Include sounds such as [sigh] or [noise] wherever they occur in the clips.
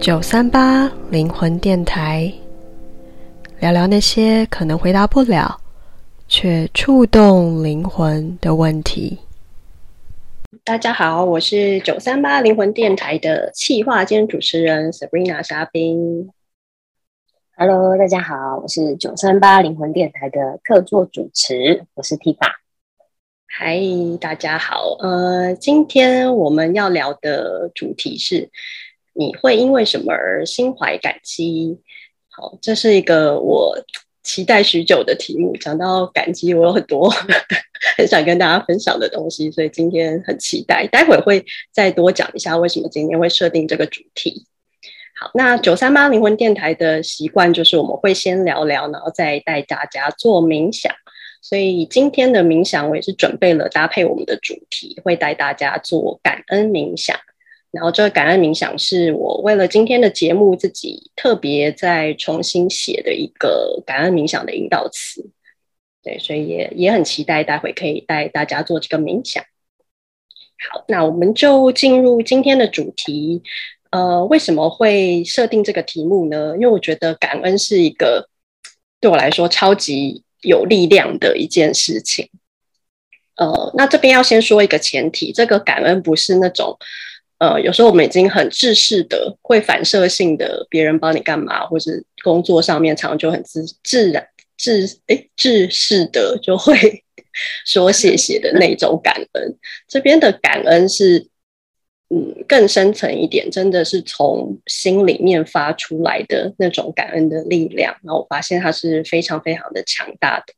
九三八灵魂电台，聊聊那些可能回答不了，却触动灵魂的问题。大家好，我是九三八灵魂电台的企划兼主持人 Sabrina 莎宾。Hello，大家好，我是九三八灵魂电台的客座主持，我是 Tifa。嗨，大家好，呃，今天我们要聊的主题是。你会因为什么而心怀感激？好，这是一个我期待许久的题目。讲到感激，我有很多 [laughs] 很想跟大家分享的东西，所以今天很期待。待会会再多讲一下为什么今天会设定这个主题。好，那九三八灵魂电台的习惯就是我们会先聊聊，然后再带大家做冥想。所以今天的冥想我也是准备了搭配我们的主题，会带大家做感恩冥想。然后这个感恩冥想是我为了今天的节目自己特别再重新写的一个感恩冥想的引导词，对，所以也也很期待待会可以带大家做这个冥想。好，那我们就进入今天的主题。呃，为什么会设定这个题目呢？因为我觉得感恩是一个对我来说超级有力量的一件事情。呃，那这边要先说一个前提，这个感恩不是那种。呃，有时候我们已经很自视的，会反射性的，别人帮你干嘛，或是工作上面常常就很自自然自诶自视的就会说谢谢的那种感恩。这边的感恩是，嗯，更深层一点，真的是从心里面发出来的那种感恩的力量。然后我发现它是非常非常的强大的。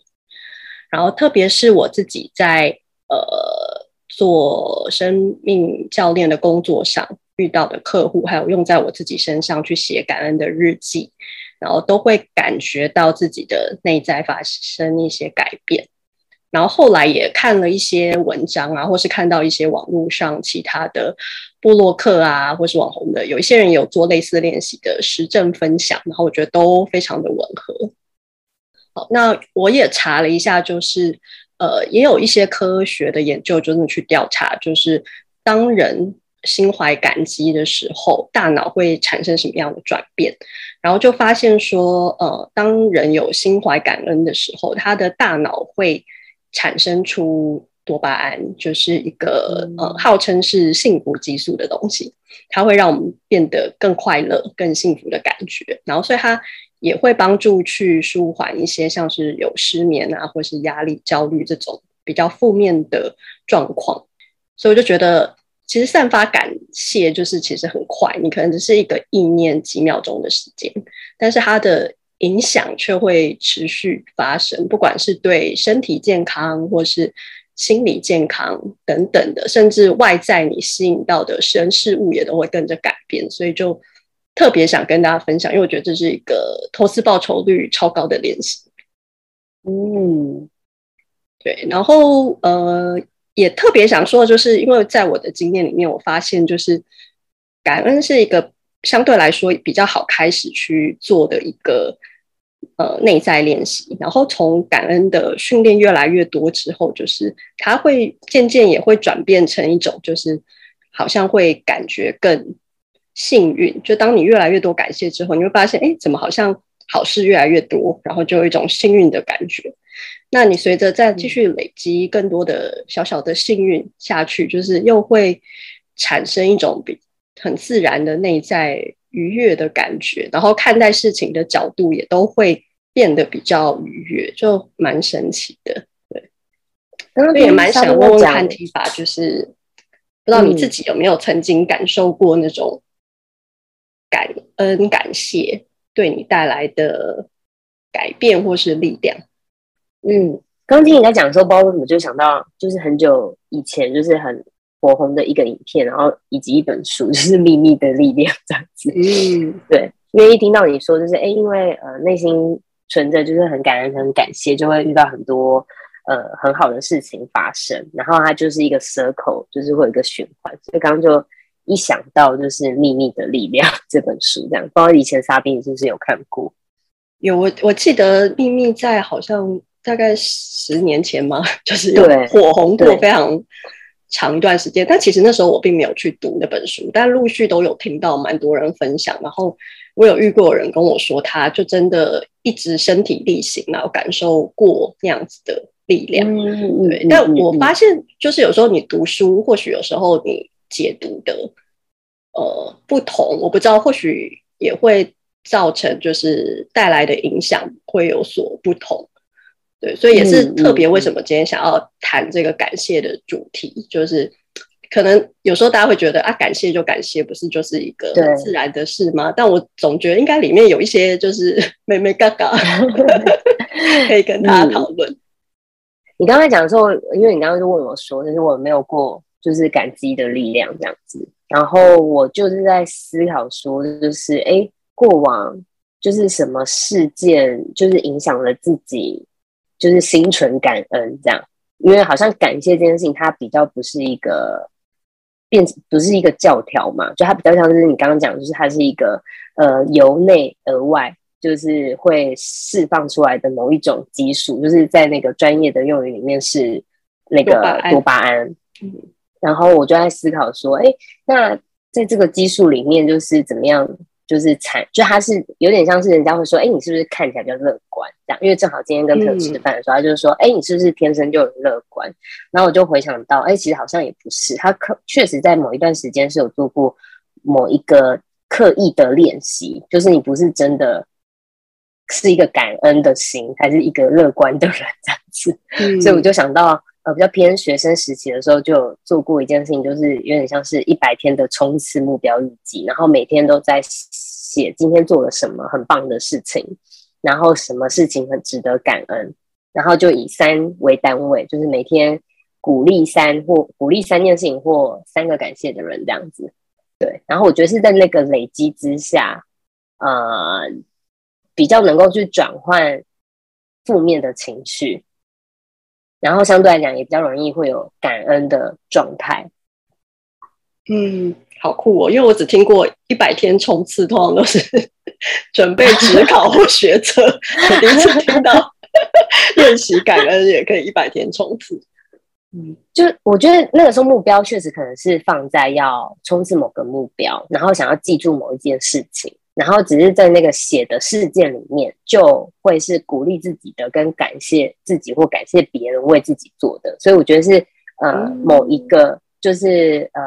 然后特别是我自己在呃。做生命教练的工作上遇到的客户，还有用在我自己身上去写感恩的日记，然后都会感觉到自己的内在发生一些改变。然后后来也看了一些文章啊，或是看到一些网络上其他的部落客啊，或是网红的，有一些人有做类似练习的实证分享，然后我觉得都非常的吻合。好，那我也查了一下，就是。呃，也有一些科学的研究，就是去调查，就是当人心怀感激的时候，大脑会产生什么样的转变？然后就发现说，呃，当人有心怀感恩的时候，他的大脑会产生出多巴胺，就是一个呃，号称是幸福激素的东西，它会让我们变得更快乐、更幸福的感觉。然后，所以它。也会帮助去舒缓一些像是有失眠啊，或是压力、焦虑这种比较负面的状况，所以我就觉得，其实散发感谢就是其实很快，你可能只是一个意念几秒钟的时间，但是它的影响却会持续发生，不管是对身体健康或是心理健康等等的，甚至外在你吸引到的人事物也都会跟着改变，所以就。特别想跟大家分享，因为我觉得这是一个投资报酬率超高的练习。嗯，对。然后呃，也特别想说，就是因为在我的经验里面，我发现就是感恩是一个相对来说比较好开始去做的一个呃内在练习。然后从感恩的训练越来越多之后，就是它会渐渐也会转变成一种，就是好像会感觉更。幸运，就当你越来越多感谢之后，你会发现，哎，怎么好像好事越来越多，然后就有一种幸运的感觉。那你随着再继续累积更多的小小的幸运下去，就是又会产生一种比很自然的内在愉悦的感觉，然后看待事情的角度也都会变得比较愉悦，就蛮神奇的。对，也蛮想问问看提法，就是不知道你自己有没有曾经感受过那种。感恩、感谢对你带来的改变或是力量。嗯，刚听你在讲的时候，不知道为什么就想到，就是很久以前就是很火红的一个影片，然后以及一本书，就是《秘密的力量》这样子。嗯，对，因为一听到你说，就是哎，因为呃内心存着就是很感恩、很感谢，就会遇到很多呃很好的事情发生，然后它就是一个 circle，就是会有一个循环。所以刚刚就。一想到就是《秘密的力量》[laughs] 这本书，这样，不知道以前莎宾是不是有看过？有，我我记得《秘密》在好像大概十年前嘛，[laughs] 就是有火红过非常长一段时间。但其实那时候我并没有去读那本书，但陆续都有听到蛮多人分享。然后我有遇过有人跟我说，他就真的一直身体力行，然后感受过那样子的力量。嗯、对、嗯，但我发现就是有时候你读书，或许有时候你解读的呃不同，我不知道，或许也会造成就是带来的影响会有所不同。对，所以也是特别为什么今天想要谈这个感谢的主题，嗯嗯、就是可能有时候大家会觉得啊，感谢就感谢，不是就是一个自然的事吗？但我总觉得应该里面有一些就是 [laughs] 妹妹嘎嘎，[laughs] 可以跟大家讨论。你刚才讲的时候，因为你刚刚就问我说，就是我没有过就是感激的力量这样子，然后我就是在思考说，就是哎，过往就是什么事件，就是影响了自己。就是心存感恩这样，因为好像感谢这件事情，它比较不是一个变，不是一个教条嘛，就它比较像是你刚刚讲，就是它是一个呃由内而外，就是会释放出来的某一种激素，就是在那个专业的用语里面是那个多巴胺。嗯，然后我就在思考说，哎，那在这个激素里面，就是怎么样？就是惨，就他是有点像是人家会说，哎、欸，你是不是看起来比较乐观？这样，因为正好今天跟朋友吃饭的时候，嗯、他就是说，哎、欸，你是不是天生就很乐观？然后我就回想到，哎、欸，其实好像也不是，他可确实在某一段时间是有做过某一个刻意的练习，就是你不是真的是一个感恩的心，还是一个乐观的人这样子。嗯、[laughs] 所以我就想到。呃，比较偏学生时期的时候，就做过一件事情，就是有点像是一百天的冲刺目标日记，然后每天都在写今天做了什么很棒的事情，然后什么事情很值得感恩，然后就以三为单位，就是每天鼓励三或鼓励三件事情或三个感谢的人这样子。对，然后我觉得是在那个累积之下，呃，比较能够去转换负面的情绪。然后相对来讲也比较容易会有感恩的状态。嗯，好酷哦！因为我只听过一百天冲刺，通常都是 [laughs] 准备职考或学测。我第一次听到练习感恩也可以一百天冲刺。嗯，就我觉得那个时候目标确实可能是放在要冲刺某个目标，然后想要记住某一件事情。然后只是在那个写的事件里面，就会是鼓励自己的，跟感谢自己或感谢别人为自己做的。所以我觉得是呃某一个就是呃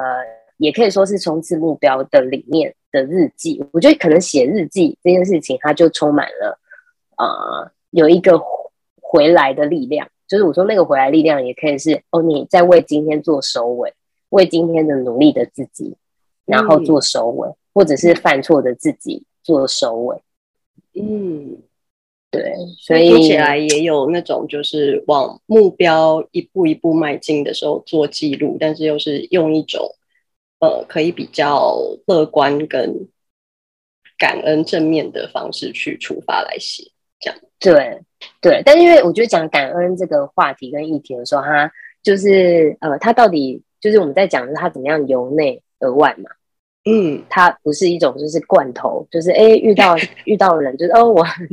也可以说是冲刺目标的里面的日记。我觉得可能写日记这件事情，它就充满了呃有一个回来的力量。就是我说那个回来力量，也可以是哦你在为今天做收尾，为今天的努力的自己，然后做收尾。嗯或者是犯错的自己做收尾，嗯，对，所以听起来也有那种就是往目标一步一步迈进的时候做记录，但是又是用一种呃可以比较乐观跟感恩正面的方式去出发来写，这样对对。但因为我觉得讲感恩这个话题跟议题的时候，它就是呃，它到底就是我们在讲的是它怎么样由内而外嘛。嗯，它不是一种就是罐头，就是哎、欸、遇到遇到人就是哦我很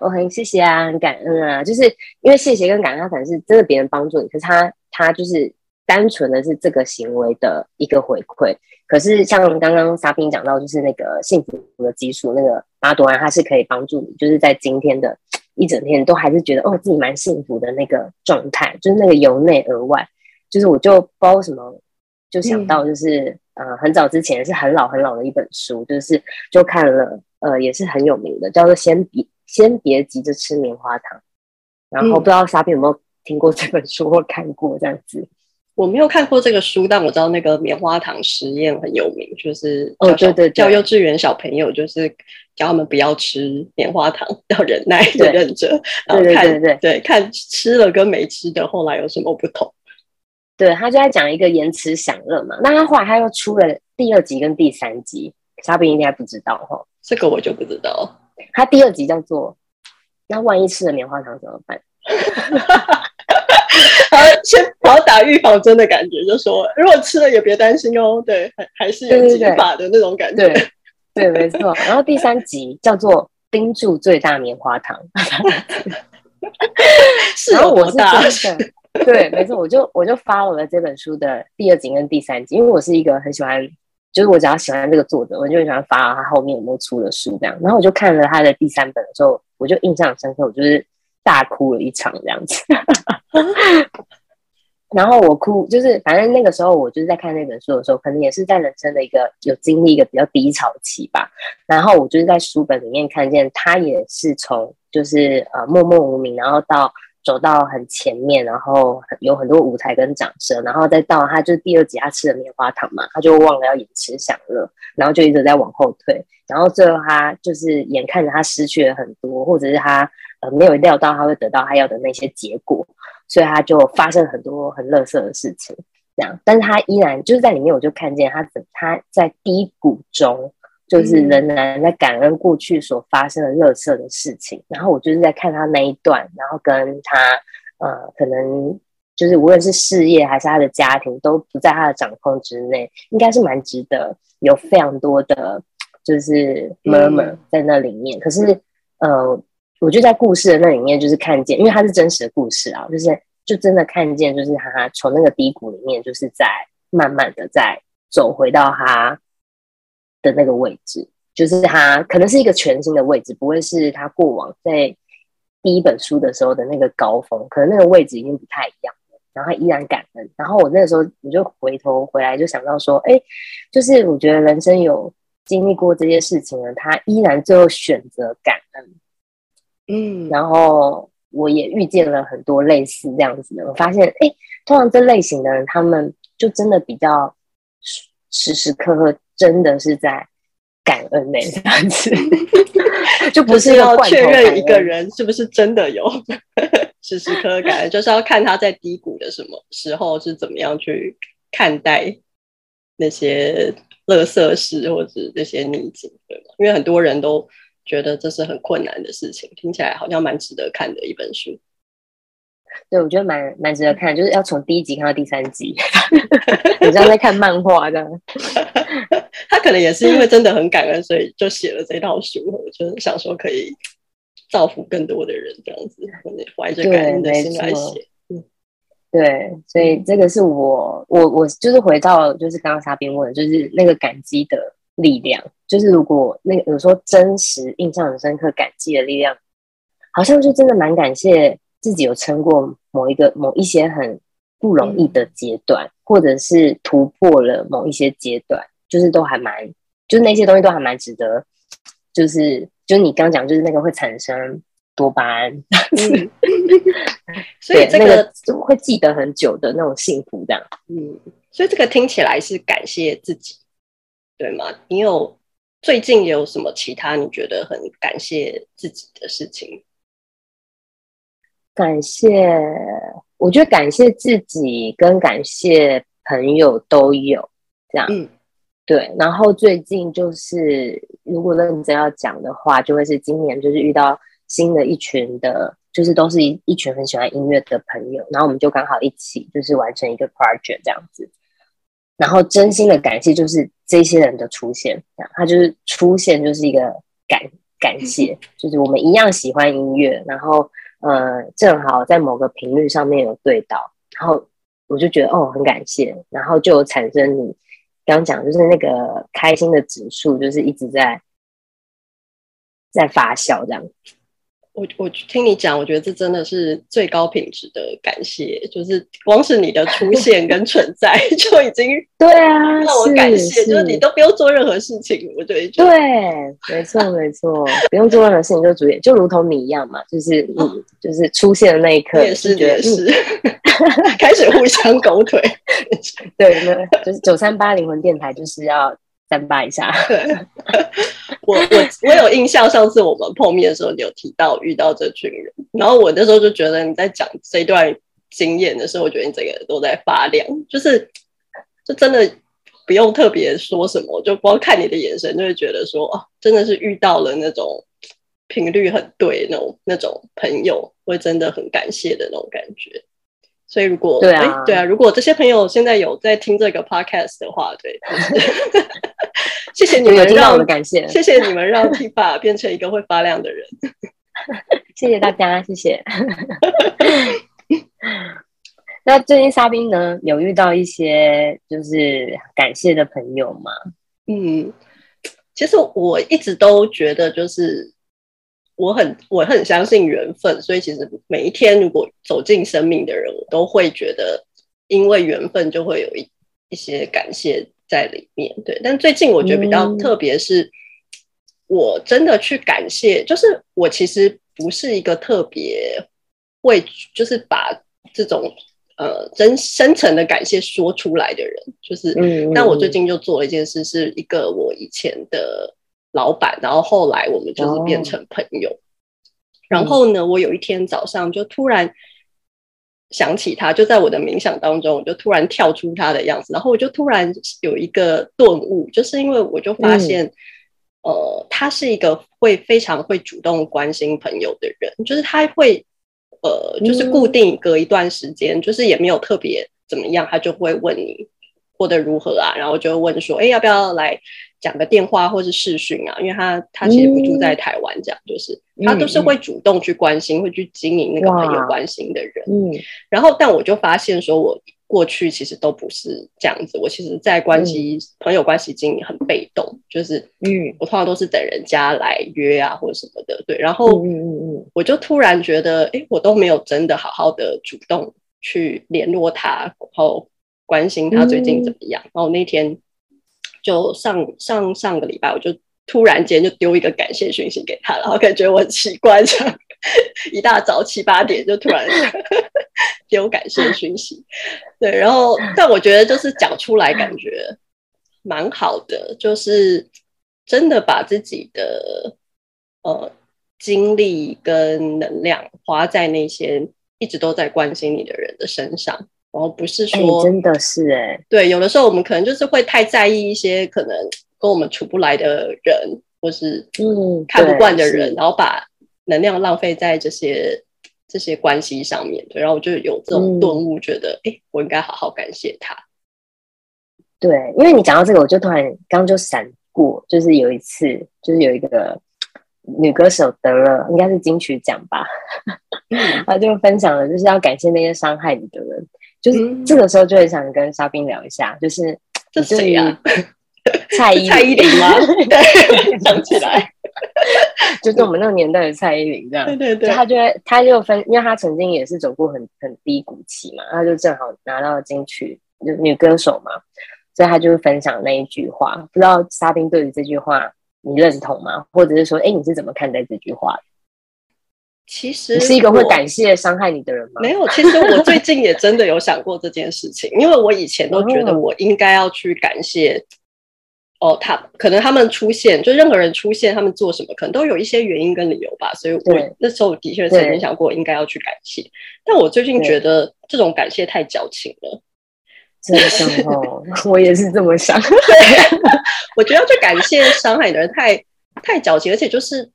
我很谢谢啊，很感恩啊，就是因为谢谢跟感恩，它可能是真的别人帮助你，可是他他就是单纯的是这个行为的一个回馈。可是像刚刚莎宾讲到，就是那个幸福的基础，那个巴朵安，它是可以帮助你，就是在今天的一整天都还是觉得哦自己蛮幸福的那个状态，就是那个由内而外，就是我就不知道什么就想到就是。嗯呃，很早之前是很老很老的一本书，就是就看了，呃，也是很有名的，叫做先《别先别急着吃棉花糖》。然后不知道莎宾有没有听过这本书或看过这样子？我没有看过这个书，但我知道那个棉花糖实验很有名，就是哦，对对，教幼稚园小朋友就是教他们不要吃棉花糖，要忍耐的忍着，然后看对，对，对看吃了跟没吃的后来有什么不同。对，他就在讲一个延迟享乐嘛，那他后来他又出了第二集跟第三集，嘉宾应该不知道哈，这个我就不知道。他第二集叫做“那万一吃了棉花糖怎么办？[laughs] ”好，先好打预防针的感觉，就说如果吃了也别担心哦。对，还还是有解法的那种感觉。对，对，对，没错。然后第三集叫做“盯住最大棉花糖 [laughs] [laughs] ”，是有多大？[laughs] 对，没错，我就我就 follow 了这本书的第二集跟第三集，因为我是一个很喜欢，就是我只要喜欢这个作者，我就很喜欢 follow 他后面有没有出的书这样。然后我就看了他的第三本的时候，我就印象深刻，我就是大哭了一场这样子。[laughs] 然后我哭，就是反正那个时候我就是在看那本书的时候，可能也是在人生的一个有经历一个比较低潮期吧。然后我就是在书本里面看见他也是从就是呃默默无名，然后到。走到很前面，然后有很多舞台跟掌声，然后再到他就是第二集他吃了棉花糖嘛，他就忘了要延迟享乐，然后就一直在往后退，然后最后他就是眼看着他失去了很多，或者是他呃没有料到他会得到他要的那些结果，所以他就发生很多很乐色的事情，这样，但是他依然就是在里面，我就看见他怎他在低谷中。就是仍然在感恩过去所发生的乐色的事情，然后我就是在看他那一段，然后跟他呃，可能就是无论是事业还是他的家庭都不在他的掌控之内，应该是蛮值得有非常多的，就是 murmur 在那里面。嗯、可是呃，我就在故事的那里面就是看见，因为它是真实的故事啊，就是就真的看见，就是他从那个低谷里面，就是在慢慢的在走回到他。的那个位置，就是他可能是一个全新的位置，不会是他过往在第一本书的时候的那个高峰，可能那个位置已经不太一样了。然后他依然感恩。然后我那个时候，我就回头回来就想到说，哎，就是我觉得人生有经历过这些事情呢，他依然最后选择感恩。嗯，然后我也遇见了很多类似这样子的，我发现，哎，通常这类型的人，他们就真的比较时时刻刻。真的是在感恩 [laughs] 那样子，[laughs] 就不是要确认一个人是不是真的有 [laughs] 时时刻刻感恩，就是要看他在低谷的什么时候是怎么样去看待那些乐色事或者那些逆境，对吗？因为很多人都觉得这是很困难的事情，听起来好像蛮值得看的一本书。对，我觉得蛮蛮值得看，就是要从第一集看到第三集，[laughs] 你像在看漫画这样。[laughs] 他可能也是因为真的很感恩，所以就写了这套书。我就是想说可以造福更多的人，这样子怀着感恩的心来写。嗯，对，所以这个是我我我就是回到就是刚刚沙边问的，就是那个感激的力量，就是如果那个有说真实印象很深刻感激的力量，好像就真的蛮感谢。自己有撑过某一个某一些很不容易的阶段，嗯、或者是突破了某一些阶段，就是都还蛮，就是那些东西都还蛮值得，就是就是你刚讲，就是那个会产生多巴胺，嗯、[laughs] 所以这个那个会记得很久的那种幸福，这样，嗯，所以这个听起来是感谢自己，对吗？你有最近有什么其他你觉得很感谢自己的事情？感谢，我觉得感谢自己跟感谢朋友都有这样，嗯，对。然后最近就是，如果认真要讲的话，就会是今年就是遇到新的一群的，就是都是一一群很喜欢音乐的朋友，然后我们就刚好一起就是完成一个 project 这样子。然后真心的感谢就是这些人的出现，这样他就是出现就是一个感感谢，[laughs] 就是我们一样喜欢音乐，然后。呃，正好在某个频率上面有对到，然后我就觉得哦，很感谢，然后就产生你刚讲，就是那个开心的指数，就是一直在在发酵这样。我我听你讲，我觉得这真的是最高品质的感谢，就是光是你的出 [laughs] 现跟存在就已经对啊，让我感谢，就是你都不用做任何事情，我觉得对，没错没错，不用做任何事情就主演，就如同你一样嘛，就是嗯，就是出现的那一刻，也是也是 [laughs] 开始互相狗腿，对，那就是九三八灵魂电台就是要。三八一下，[laughs] 我我我有印象，上次我们碰面的时候，你有提到遇到这群人，然后我那时候就觉得你在讲这段经验的时候，我觉得你整个人都在发亮，就是就真的不用特别说什么，就光看你的眼神就会觉得说，哦，真的是遇到了那种频率很对那种那种朋友，会真的很感谢的那种感觉。所以如果对啊对啊，如果这些朋友现在有在听这个 podcast 的话，对。[laughs] [laughs] 谢谢你们让我们感谢，谢谢你们让 Tifa [laughs] 变成一个会发亮的人。[laughs] 谢谢大家，谢谢。那最近沙冰呢，有遇到一些就是感谢的朋友吗？嗯，其实我一直都觉得，就是我很我很相信缘分，所以其实每一天如果走进生命的人，我都会觉得，因为缘分就会有一一些感谢在里面。对，但最近我觉得比较特别是，嗯、我真的去感谢，就是我其实不是一个特别会，就是把这种。呃，真深层的感谢说出来的人，就是，嗯，但我最近就做了一件事，是一个我以前的老板，然后后来我们就是变成朋友。哦、然后呢，我有一天早上就突然想起他，就在我的冥想当中，我就突然跳出他的样子，然后我就突然有一个顿悟，就是因为我就发现，嗯、呃，他是一个会非常会主动关心朋友的人，就是他会。呃，就是固定隔一段时间，嗯、就是也没有特别怎么样，他就会问你过得如何啊，然后就问说，哎，要不要来讲个电话或是视讯啊？因为他他其实不住在台湾，这样、嗯、就是他都是会主动去关心，嗯、会去经营那个朋友关心的人。嗯，然后但我就发现说，我。过去其实都不是这样子，我其实，在关系、嗯、朋友关系经营很被动，就是，嗯，我通常都是等人家来约啊，或者什么的，对。然后，嗯嗯嗯，我就突然觉得，哎，我都没有真的好好的主动去联络他，然后关心他最近怎么样。嗯、然后那天就上上上个礼拜，我就突然间就丢一个感谢讯息给他，然后感觉我很奇怪，这样一大早七八点就突然。[laughs] 丢感谢讯息，对，然后但我觉得就是讲出来感觉蛮好的，就是真的把自己的呃精力跟能量花在那些一直都在关心你的人的身上，然后不是说、欸、真的是哎、欸，对，有的时候我们可能就是会太在意一些可能跟我们处不来的人，或是嗯看不惯的人，嗯、然后把能量浪费在这些。这些关系上面，对，然后我就有这种顿悟，觉得，哎、嗯，我应该好好感谢他。对，因为你讲到这个，我就突然刚刚就闪过，就是有一次，就是有一个女歌手得了，应该是金曲奖吧，[laughs] 她就分享了，就是要感谢那些伤害你的人，就是这个时候就很想跟沙冰聊一下，就是这是谁呀？[laughs] 蔡依蔡依林吗？[laughs] 对，想起来。就是我们那个年代的蔡依林这样，对对对，他就会，他就分，因为他曾经也是走过很很低谷期嘛，他就正好拿到金曲就女歌手嘛，所以他就分享那一句话，不知道沙冰对于这句话你认同吗？或者是说，哎，你是怎么看待这句话？其实你是一个会感谢伤害你的人吗？没有，其实我最近也真的有想过这件事情，因为我以前都觉得我应该要去感谢。哦，他可能他们出现，就任何人出现，他们做什么，可能都有一些原因跟理由吧。所以我那时候的确曾经想过，应该要去感谢。但我最近觉得这种感谢太矫情了。真的哦，[laughs] 我也是这么想。[laughs] 对，[laughs] 我觉得要去感谢伤害你的人太太矫情，而且就是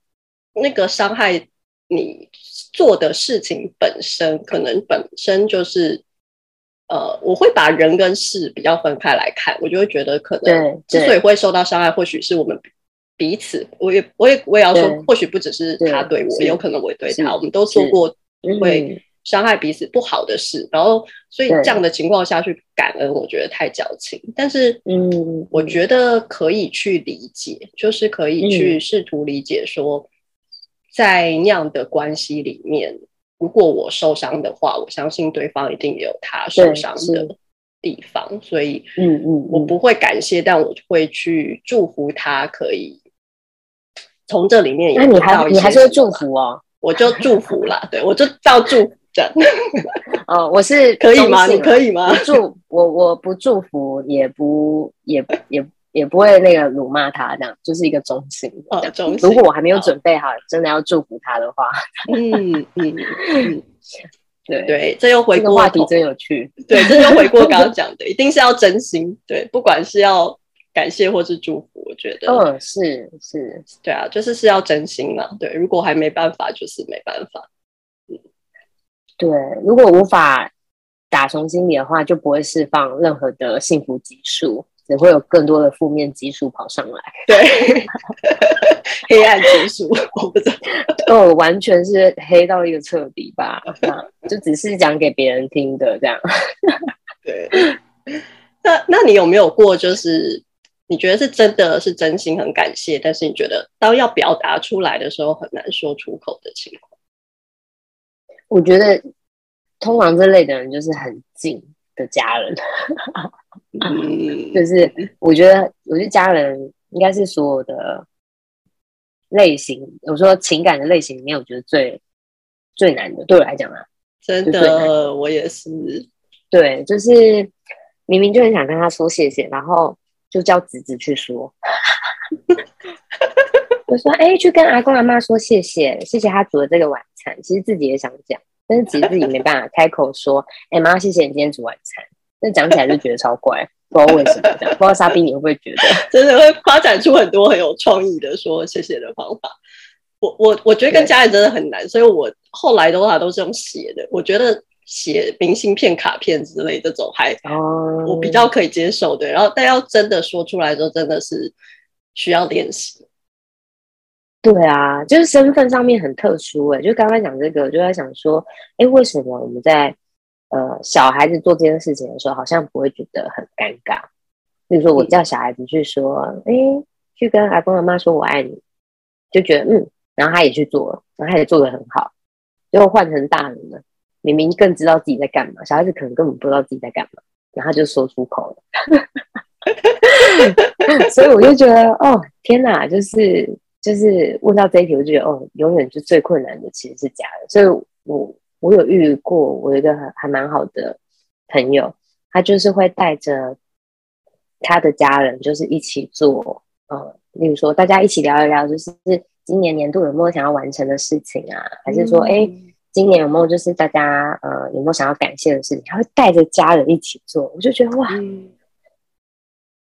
那个伤害你做的事情本身，可能本身就是。呃，我会把人跟事比较分开来看，我就会觉得可能之所以会受到伤害，或许是我们彼此。我也，我也，我也要说，或许不只是他对我，有可能我也对他。我们都做过会伤害彼此不好的事，然后所以这样的情况下去感恩，我觉得太矫情。但是，嗯，我觉得可以去理解，就是可以去试图理解说，在那样的关系里面。如果我受伤的话，我相信对方一定也有他受伤的地方，所以，嗯嗯，我不会感谢，但我会去祝福他，可以从这里面。那你还你还是会祝福哦？我就祝福啦，对我就照祝福这样。哦，我是可以吗？你可以吗？祝我我不祝福，也不也也。也不会那个辱骂他，这样就是一个中心。哦，中性。如果我还没有准备好，真的要祝福他的话，[laughs] 嗯嗯 [laughs] 嗯，对对，这又回过话题，真有趣。对，这又回过刚刚 [laughs] 讲的，一定是要真心。对，不管是要感谢或是祝福，我觉得，嗯，是是，对啊，就是是要真心嘛。对，如果还没办法，就是没办法。嗯，对，如果无法打从心里的话，就不会释放任何的幸福激素。只会有更多的负面激素跑上来。对，[laughs] 黑暗激素，我不知道，[laughs] 哦，完全是黑到一个彻底吧？就只是讲给别人听的这样。[laughs] 对，那那你有没有过，就是你觉得是真的是真心很感谢，但是你觉得当要表达出来的时候很难说出口的情况？我觉得通常这类的人就是很近的家人，就是我觉得，我觉得家人应该是所有的类型，我说情感的类型里面，我觉得最最难的，对我来讲啊，真的，我也是，对，就是明明就很想跟他说谢谢，然后就叫侄子去说，[laughs] 我说，哎、欸，去跟阿公阿妈说谢谢，谢谢他煮的这个晚餐，其实自己也想讲。但是其实自己没办法开口说，哎、欸、妈，谢谢你今天煮晚餐。那讲起来就觉得超怪，不知道为什么这样。不知道沙冰你会不会觉得，[laughs] 真的会发展出很多很有创意的说谢谢的方法。我我我觉得跟家人真的很难，所以我后来的话都是用写的。我觉得写明信片、卡片之类这种还，我比较可以接受的。然后但要真的说出来的时候，真的是需要练习。对啊，就是身份上面很特殊哎、欸，就刚刚讲这个，就在想说，哎，为什么我们在呃小孩子做这件事情的时候，好像不会觉得很尴尬？比如说我叫小孩子去说，哎，去跟阿公阿妈说我爱你，就觉得嗯，然后他也去做了，然后他也做的很好。最后换成大人了，明明更知道自己在干嘛，小孩子可能根本不知道自己在干嘛，然后就说出口了。[laughs] 所以我就觉得，哦，天哪，就是。就是问到这一题，我就觉得哦，永远就最困难的其实是家人。所以我我有遇过，我一个还还蛮好的朋友，他就是会带着他的家人，就是一起做，呃，例如说大家一起聊一聊，就是今年年度有没有想要完成的事情啊？还是说，哎、嗯，今年有没有就是大家呃有没有想要感谢的事情？他会带着家人一起做，我就觉得哇，嗯、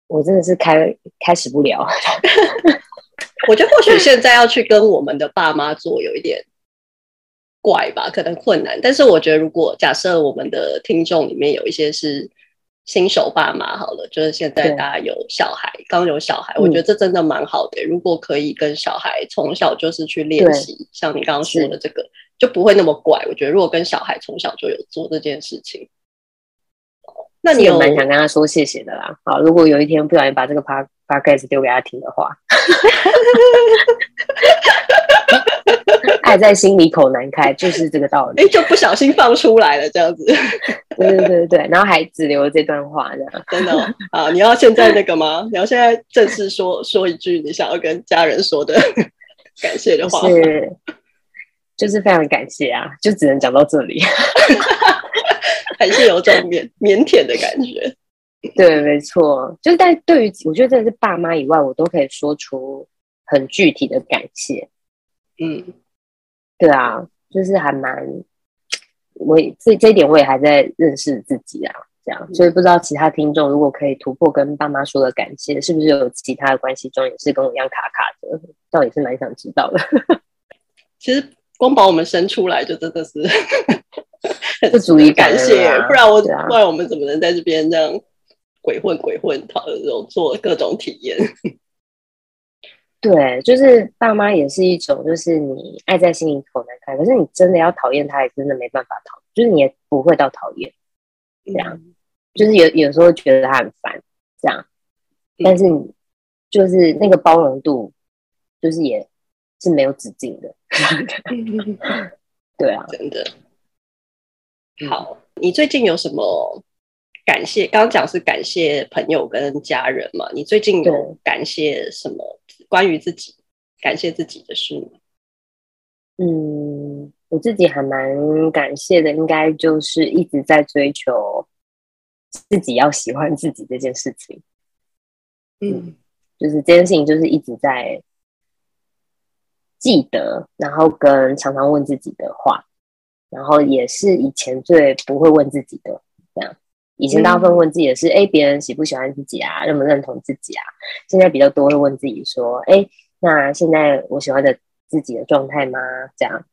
我真的是开开始不了。[laughs] 我觉得或许现在要去跟我们的爸妈做有一点怪吧，可能困难。但是我觉得，如果假设我们的听众里面有一些是新手爸妈，好了，就是现在大家有小孩，刚有小孩，我觉得这真的蛮好的。如果可以跟小孩从小就是去练习，像你刚刚说的这个，就不会那么怪。我觉得如果跟小孩从小就有做这件事情。那你有蛮想跟他说谢谢的啦。好，如果有一天不小心把这个 podcast 丢给他听的话，[laughs] 爱在心里口难开，就是这个道理。[laughs] 哎，就不小心放出来了，这样子。[laughs] 对对对对，然后还只留了这段话，这样真的、哦、啊？你要现在那个吗？你要现在正式说说一句你想要跟家人说的 [laughs] 感谢的话？是，就是非常感谢啊，就只能讲到这里。还是有种腼腼腆的感觉，对，没错，就是但对于我觉得真的是爸妈以外，我都可以说出很具体的感谢。嗯，对啊，就是还蛮，我也这这一点我也还在认识自己啊，这样，所以不知道其他听众如果可以突破跟爸妈说的感谢，是不是有其他的关系中也是跟我一样卡卡的？倒也是蛮想知道的。[laughs] 其实光把我们生出来就真的是。[laughs] 不足以感谢，不然我、啊、不然我们怎么能在这边这样鬼混鬼混，讨这种做各种体验？对，就是爸妈也是一种，就是你爱在心里口难开，可是你真的要讨厌他，也真的没办法讨，就是你也不会到讨厌这样，嗯、就是有有时候觉得他很烦这样，但是你就是那个包容度，就是也是没有止境的，对啊，[laughs] 真的。好，你最近有什么感谢？刚刚讲是感谢朋友跟家人嘛？你最近有感谢什么关于自己感谢自己的事吗？嗯，我自己还蛮感谢的，应该就是一直在追求自己要喜欢自己这件事情。嗯，就是这件事情，就是一直在记得，然后跟常常问自己的话。然后也是以前最不会问自己的这样，以前大部分问自己的是，哎、嗯，别人喜不喜欢自己啊，认不认同自己啊？现在比较多会问自己说，哎，那现在我喜欢的自己的状态吗？这样，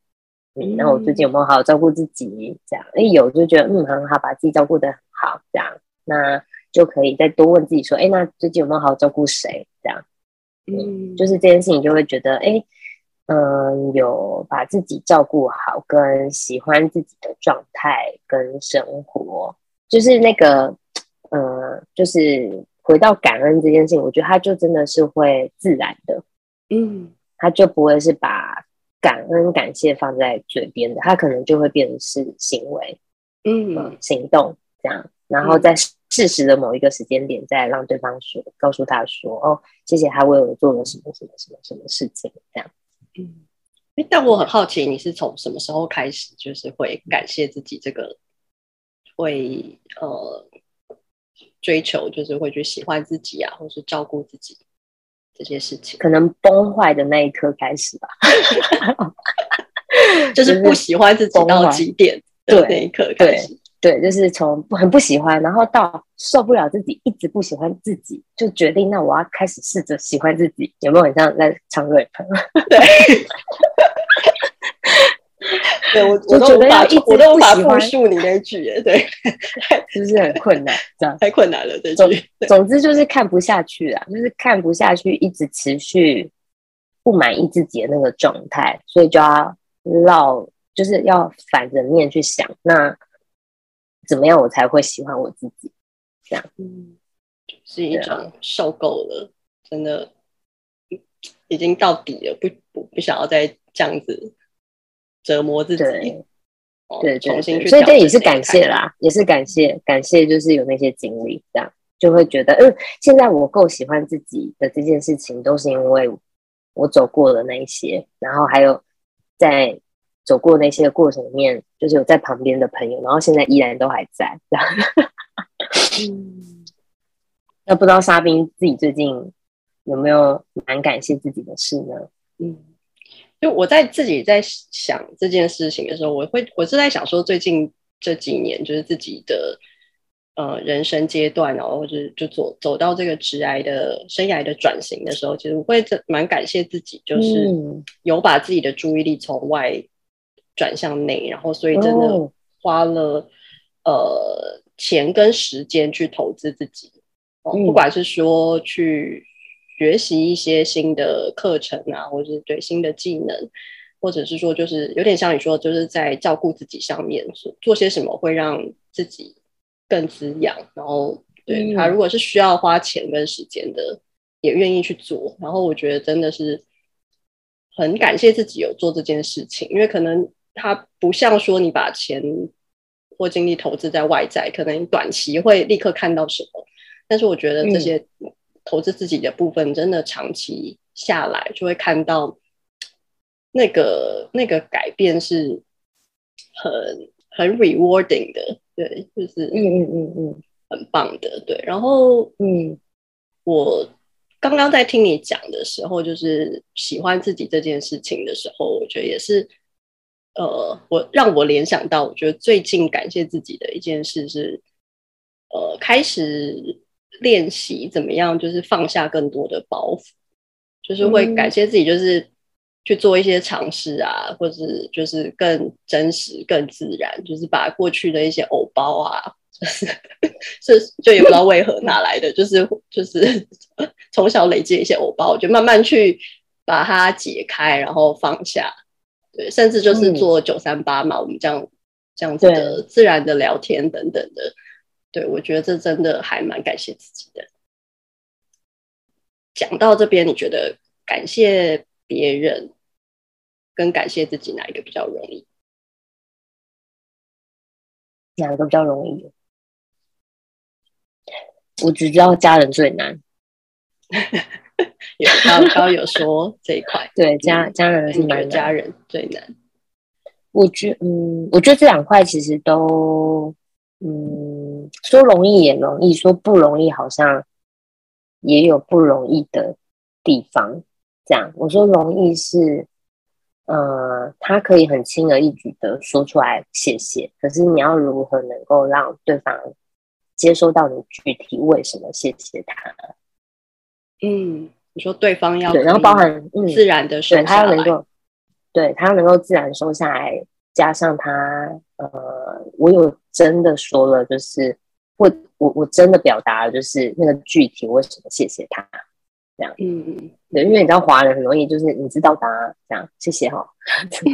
嗯，那我最近有没有好好照顾自己？这样，哎，有就觉得嗯很好，把自己照顾得很好，这样。那就可以再多问自己说，哎，那最近有没有好好照顾谁？这样，嗯，就是这件事情就会觉得，哎，嗯，有把自己照顾好，跟喜欢自己的状态跟生活，就是那个，呃，就是回到感恩这件事情，我觉得他就真的是会自然的，嗯，他就不会是把感恩感谢放在嘴边的，他可能就会变成是行为，嗯，行动这样，然后在。适时的某一个时间点，再让对方说，告诉他说：“哦，谢谢他为我做了什么什么什么什么事情。”这样，嗯，但我很好奇，你是从什么时候开始，就是会感谢自己这个，会呃追求，就是会去喜欢自己啊，或是照顾自己这些事情？可能崩坏的那一刻开始吧，[laughs] 就是不喜欢自己到极点的那一刻开始。对，就是从很不喜欢，然后到受不了自己，一直不喜欢自己，就决定那我要开始试着喜欢自己。有没有很像在唱 rap？对，[laughs] 对我我都无法，我都无法复述你那句，对，[laughs] 是不是很困难？这样太困难了，这句。总之就是看不下去啊，就是看不下去，一直持续不满意自己的那个状态，所以就要绕，就是要反着面去想那。怎么样我才会喜欢我自己？这样，嗯，是一种受够了，真的已经到底了，不不不想要再这样子折磨自己，对，对，重新去。所以这也是感谢啦，也是感谢，感谢就是有那些经历，这样就会觉得，嗯，现在我够喜欢自己的这件事情，都是因为我走过的那一些，然后还有在。走过那些过程里面，就是有在旁边的朋友，然后现在依然都还在。这样，嗯，[laughs] 那不知道沙冰自己最近有没有蛮感谢自己的事呢？嗯，就我在自己在想这件事情的时候，我会我是在想说，最近这几年就是自己的呃人生阶段，然后或者就走走到这个职癌的生涯的转型的时候，其实我会蛮感谢自己，就是有把自己的注意力从外。转向内，然后所以真的花了、哦、呃钱跟时间去投资自己，不管是说去学习一些新的课程啊，或者是对新的技能，或者是说就是有点像你说，就是在照顾自己上面做做些什么会让自己更滋养，然后对、嗯、他如果是需要花钱跟时间的，也愿意去做，然后我觉得真的是很感谢自己有做这件事情，因为可能。他不像说你把钱或精力投资在外在，可能短期会立刻看到什么，但是我觉得这些投资自己的部分，真的长期下来就会看到那个那个改变是很很 rewarding 的，对，就是嗯嗯嗯嗯，很棒的，对。然后嗯，我刚刚在听你讲的时候，就是喜欢自己这件事情的时候，我觉得也是。呃，我让我联想到，我觉得最近感谢自己的一件事是，呃，开始练习怎么样，就是放下更多的包袱，就是会感谢自己，就是去做一些尝试啊，嗯、或者是就是更真实、更自然，就是把过去的一些偶包啊，就是 [laughs] 是就也不知道为何哪来的，就是就是 [laughs] 从小累积一些偶包，就慢慢去把它解开，然后放下。对，甚至就是做九三八嘛，嗯、我们这样这样子的自然的聊天等等的，对，我觉得这真的还蛮感谢自己的。讲到这边，你觉得感谢别人跟感谢自己哪一个比较容易？哪个比较容易？我只知道家人最难。[laughs] 有刚刚有说这一块，对家家人是难家人最难。我觉嗯，我觉得这两块其实都嗯，说容易也容易，说不容易好像也有不容易的地方。这样我说容易是，呃，他可以很轻而易举的说出来谢谢，可是你要如何能够让对方接收到你具体为什么谢谢他？嗯，你说对方要对，然后包含嗯自然的收下来，对他要能够，对他要能够自然收下来，加上他呃，我有真的说了，就是我我我真的表达了，就是那个具体为什么谢谢他这样。嗯，对，因为你知道华人很容易就是你知道答案这样，谢谢哈，[laughs]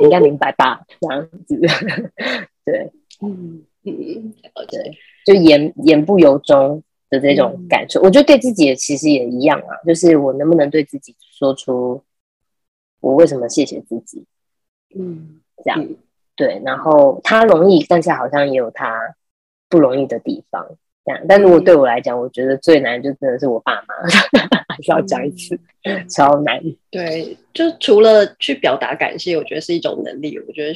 你应该明白吧？这样子，[laughs] 对，嗯嗯，对，就言言不由衷的这种感受，嗯、我觉得对自己也其实也一样啊，就是我能不能对自己说出我为什么谢谢自己？嗯，这样。嗯对，然后他容易，但是好像也有他不容易的地方。这样，但如果对我来讲，我觉得最难就真的是我爸妈，[laughs] 还是要讲一次，嗯、超难。对，就除了去表达感谢，我觉得是一种能力。我觉得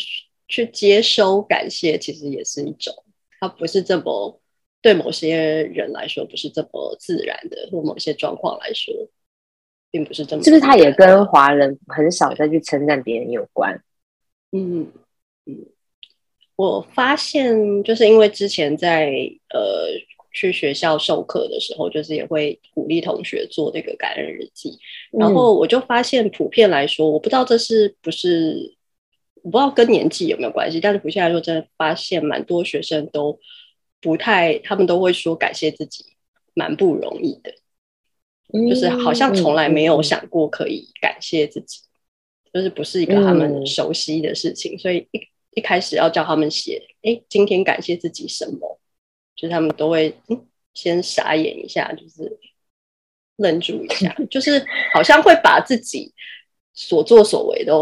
去接收感谢，其实也是一种，它不是这么对某些人来说不是这么自然的，或某些状况来说，并不是这么。是不是他也跟华人很少再去称赞别人有关？嗯。嗯，我发现就是因为之前在呃去学校授课的时候，就是也会鼓励同学做这个感恩日记，然后我就发现普遍来说，我不知道这是不是我不知道跟年纪有没有关系，但是普遍来说，真的发现蛮多学生都不太，他们都会说感谢自己蛮不容易的，就是好像从来没有想过可以感谢自己，就是不是一个他们熟悉的事情，所以一。一开始要叫他们写，哎，今天感谢自己什么？就是他们都会嗯，先傻眼一下，就是愣住一下，就是好像会把自己所作所为都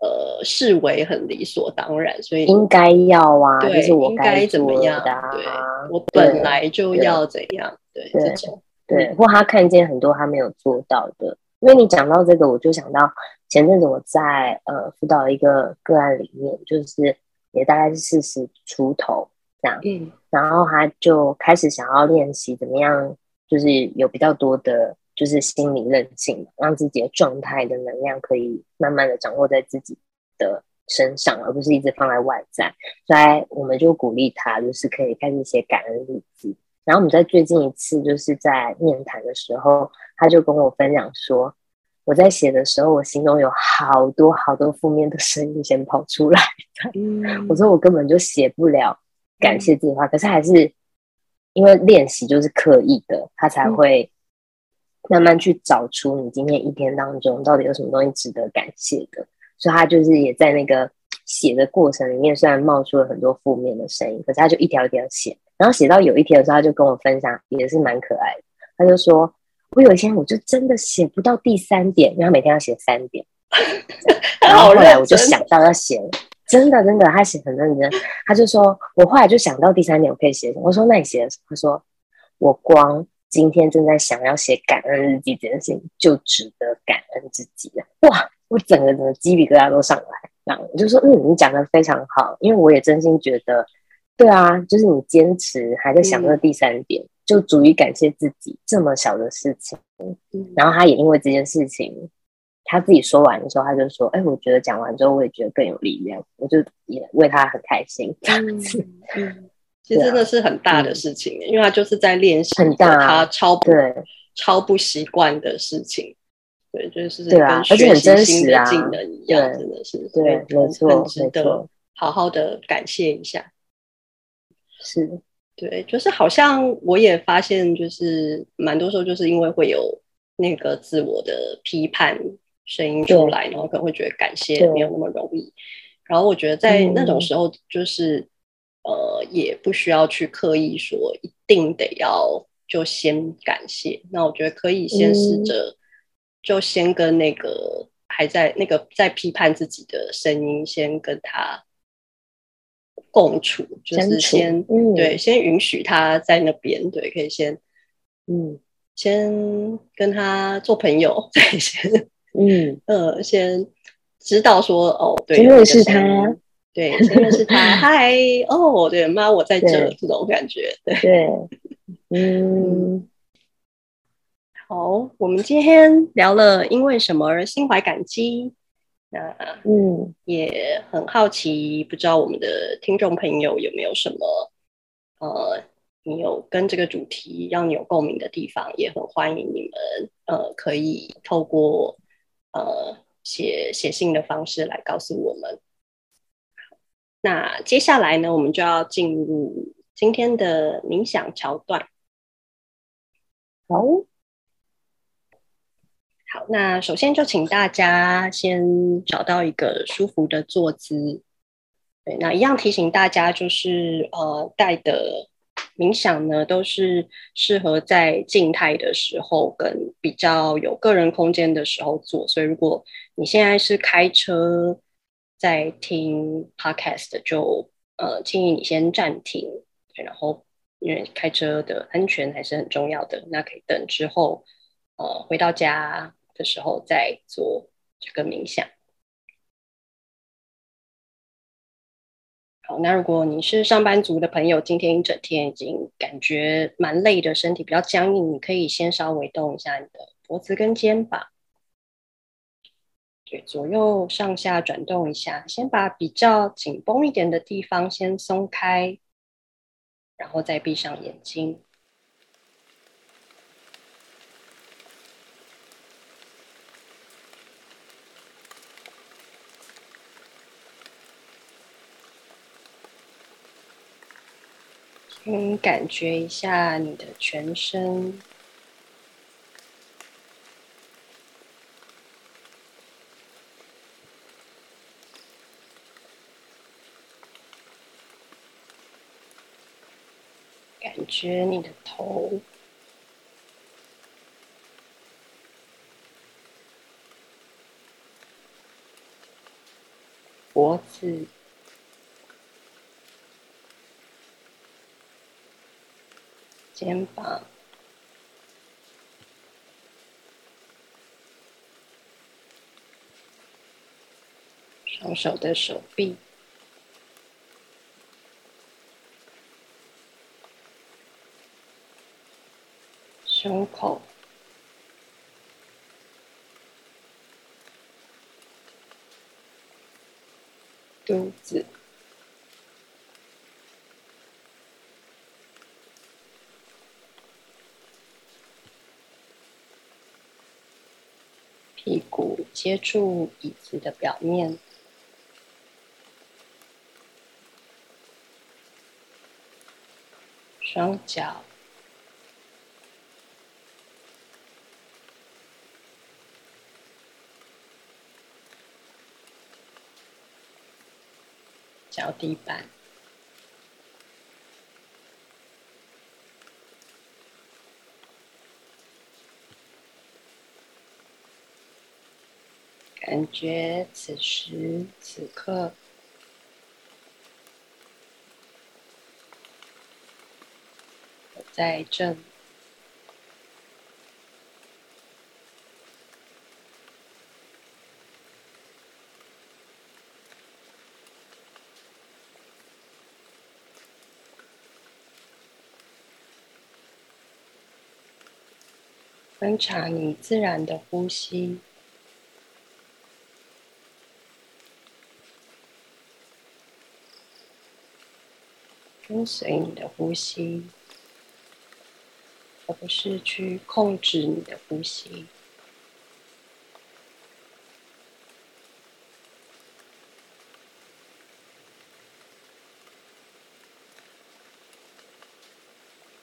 呃视为很理所当然，所以应该要啊，对，就是我该、啊、怎么样？对，我本来就要怎样？对这种对，或他看见很多他没有做到的，因为你讲到这个，我就想到。前阵子我在呃辅导一个个案里面，就是也大概是四十出头这样，嗯，然后他就开始想要练习怎么样，就是有比较多的，就是心理韧性，让自己的状态的能量可以慢慢的掌握在自己的身上，而不是一直放在外在。所以我们就鼓励他，就是可以开始写感恩日记。然后我们在最近一次就是在面谈的时候，他就跟我分享说。我在写的时候，我心中有好多好多负面的声音先跑出来。嗯、我说我根本就写不了感谢这句话，嗯、可是还是因为练习就是刻意的，他才会慢慢去找出你今天一天当中到底有什么东西值得感谢的。所以他就是也在那个写的过程里面，虽然冒出了很多负面的声音，可是他就一条一条写，然后写到有一天的时候，他就跟我分享，也是蛮可爱的。他就说。我有一天我就真的写不到第三点，因为他每天要写三点，[laughs] 然后后来我就想到要写了，真的真的，他写很认真，他就说，我后来就想到第三点我可以写什么，我说那你写什么？他说我光今天正在想要写感恩日记这件事情就值得感恩自己了，哇，我整个整个鸡皮疙瘩都上来，然后我就说嗯，你讲的非常好，因为我也真心觉得，对啊，就是你坚持还在想那第三点。嗯就足以感谢自己这么小的事情，嗯、然后他也因为这件事情，他自己说完的时候，他就说：“哎、欸，我觉得讲完之后，我也觉得更有力量。”我就也为他很开心。这样子，嗯，[laughs] 其实真的是很大的事情，嗯、因为他就是在练习很大他超不对超不习惯的事情，对，就是对啊，而且很真实啊，技能一样，真的是对，没错，很值得好好的感谢一下，是。对，就是好像我也发现，就是蛮多时候就是因为会有那个自我的批判声音出来，然后可能会觉得感谢没有那么容易。然后我觉得在那种时候，就是、嗯、呃，也不需要去刻意说一定得要就先感谢。那我觉得可以先试着，就先跟那个还在那个在批判自己的声音，先跟他。共处就是先、嗯、对，先允许他在那边，对，可以先嗯，先跟他做朋友，再先嗯 [laughs] 呃，先知道说哦，对，先认识他，对，真的是他，嗨，哦，对，妈，我在这，对这种感觉，对对，[laughs] 嗯，好，我们今天聊了因为什么而心怀感激。那嗯，也很好奇，不知道我们的听众朋友有没有什么呃，你有跟这个主题让你有共鸣的地方，也很欢迎你们呃，可以透过呃写写信的方式来告诉我们。那接下来呢，我们就要进入今天的冥想桥段。好，好，那首先就请大家先找到一个舒服的坐姿。对，那一样提醒大家，就是呃，带的冥想呢，都是适合在静态的时候跟比较有个人空间的时候做。所以，如果你现在是开车在听 podcast，就呃建议你先暂停，然后因为开车的安全还是很重要的，那可以等之后呃回到家的时候再做这个冥想。好，那如果你是上班族的朋友，今天一整天已经感觉蛮累的，身体比较僵硬，你可以先稍微动一下你的脖子跟肩膀，对，左右上下转动一下，先把比较紧绷一点的地方先松开，然后再闭上眼睛。嗯，感觉一下你的全身，感觉你的头、脖子。肩膀、双手的手臂、胸口、肚子。屁股接触椅子的表面，双脚、脚底板。感觉此时此刻在这里。观察你自然的呼吸。跟随你的呼吸，而不是去控制你的呼吸。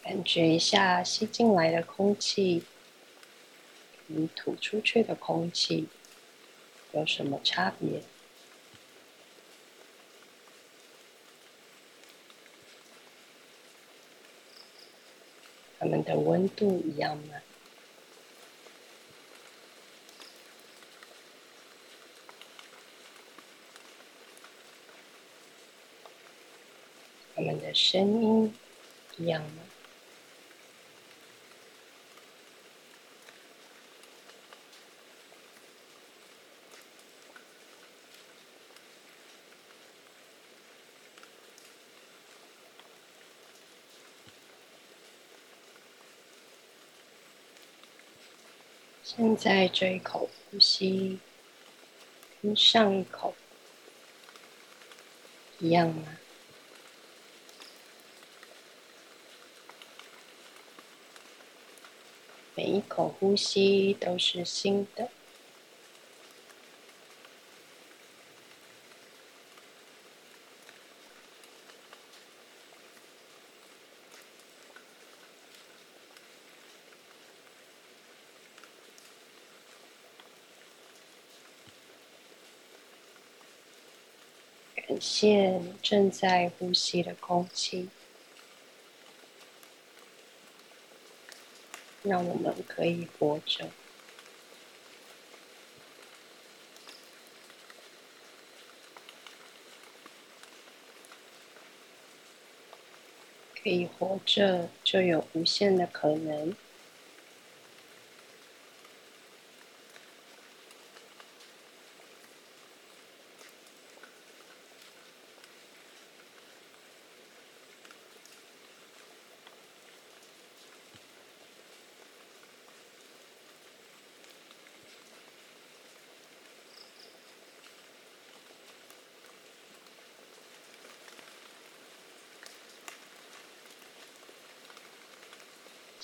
感觉一下吸进来的空气，与吐出去的空气有什么差别？的温度一样吗？我们的声音一样吗？现在这一口呼吸跟上一口一样吗？每一口呼吸都是新的。谢你正在呼吸的空气，让我们可以活着。可以活着，就有无限的可能。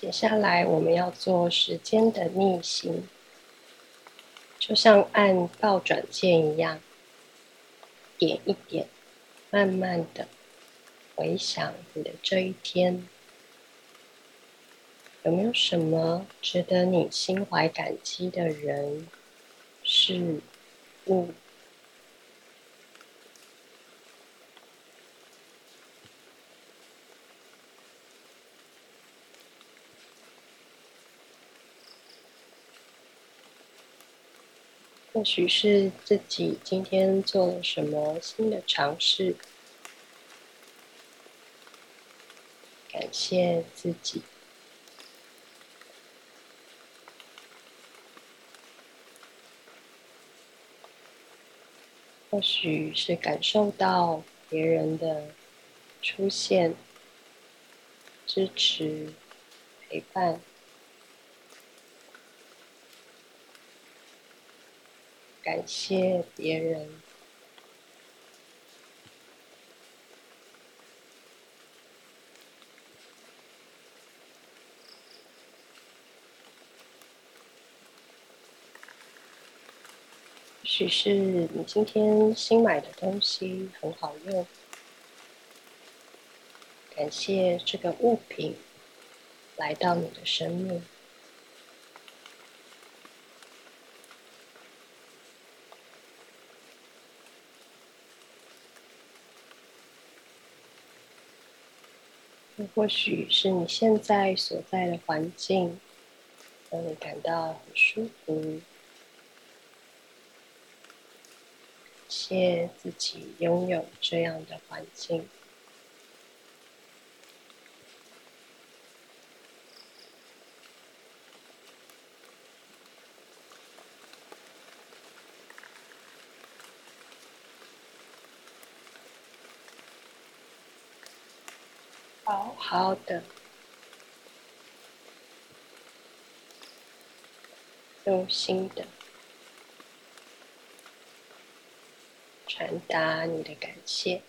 接下来我们要做时间的逆行，就像按倒转键一样，点一点，慢慢的回想你的这一天，有没有什么值得你心怀感激的人、事物？或许是自己今天做了什么新的尝试，感谢自己；或许是感受到别人的出现、支持、陪伴。感谢别人，许是你今天新买的东西很好用，感谢这个物品来到你的生命。或许是你现在所在的环境让你感到很舒服，谢自己拥有这样的环境。好的，用心的传达你的感谢。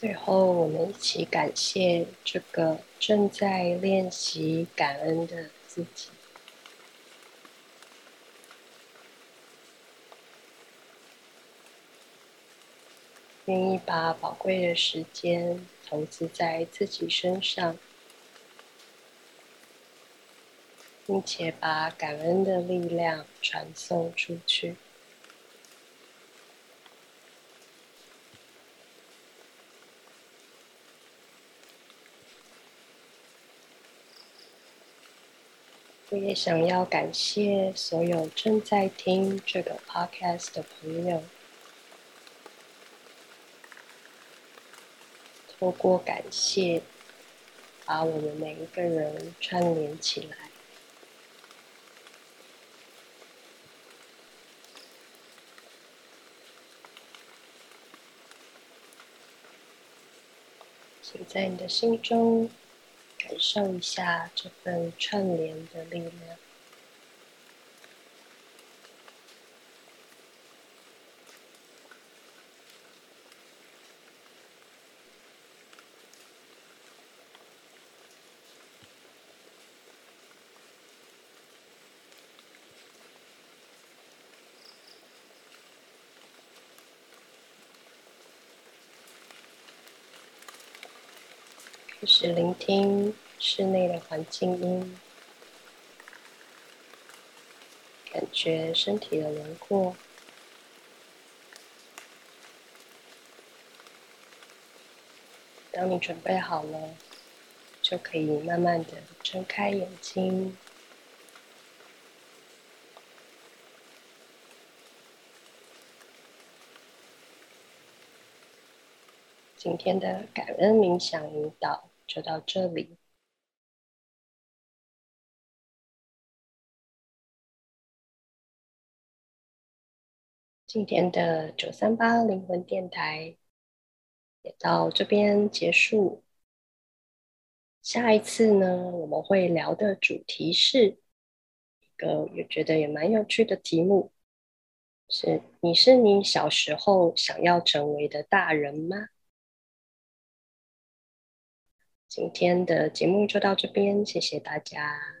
最后，我们一起感谢这个正在练习感恩的自己，愿意把宝贵的时间投资在自己身上，并且把感恩的力量传送出去。我也想要感谢所有正在听这个 podcast 的朋友，透过感谢，把我们每一个人串联起来。请在你的心中。感受一下这份串联的力量。只聆听室内的环境音，感觉身体的轮廓。当你准备好了，就可以慢慢的睁开眼睛。今天的感恩冥想引导就到这里。今天的九三八灵魂电台也到这边结束。下一次呢，我们会聊的主题是一个我觉得也蛮有趣的题目，是你是你小时候想要成为的大人吗？今天的节目就到这边，谢谢大家。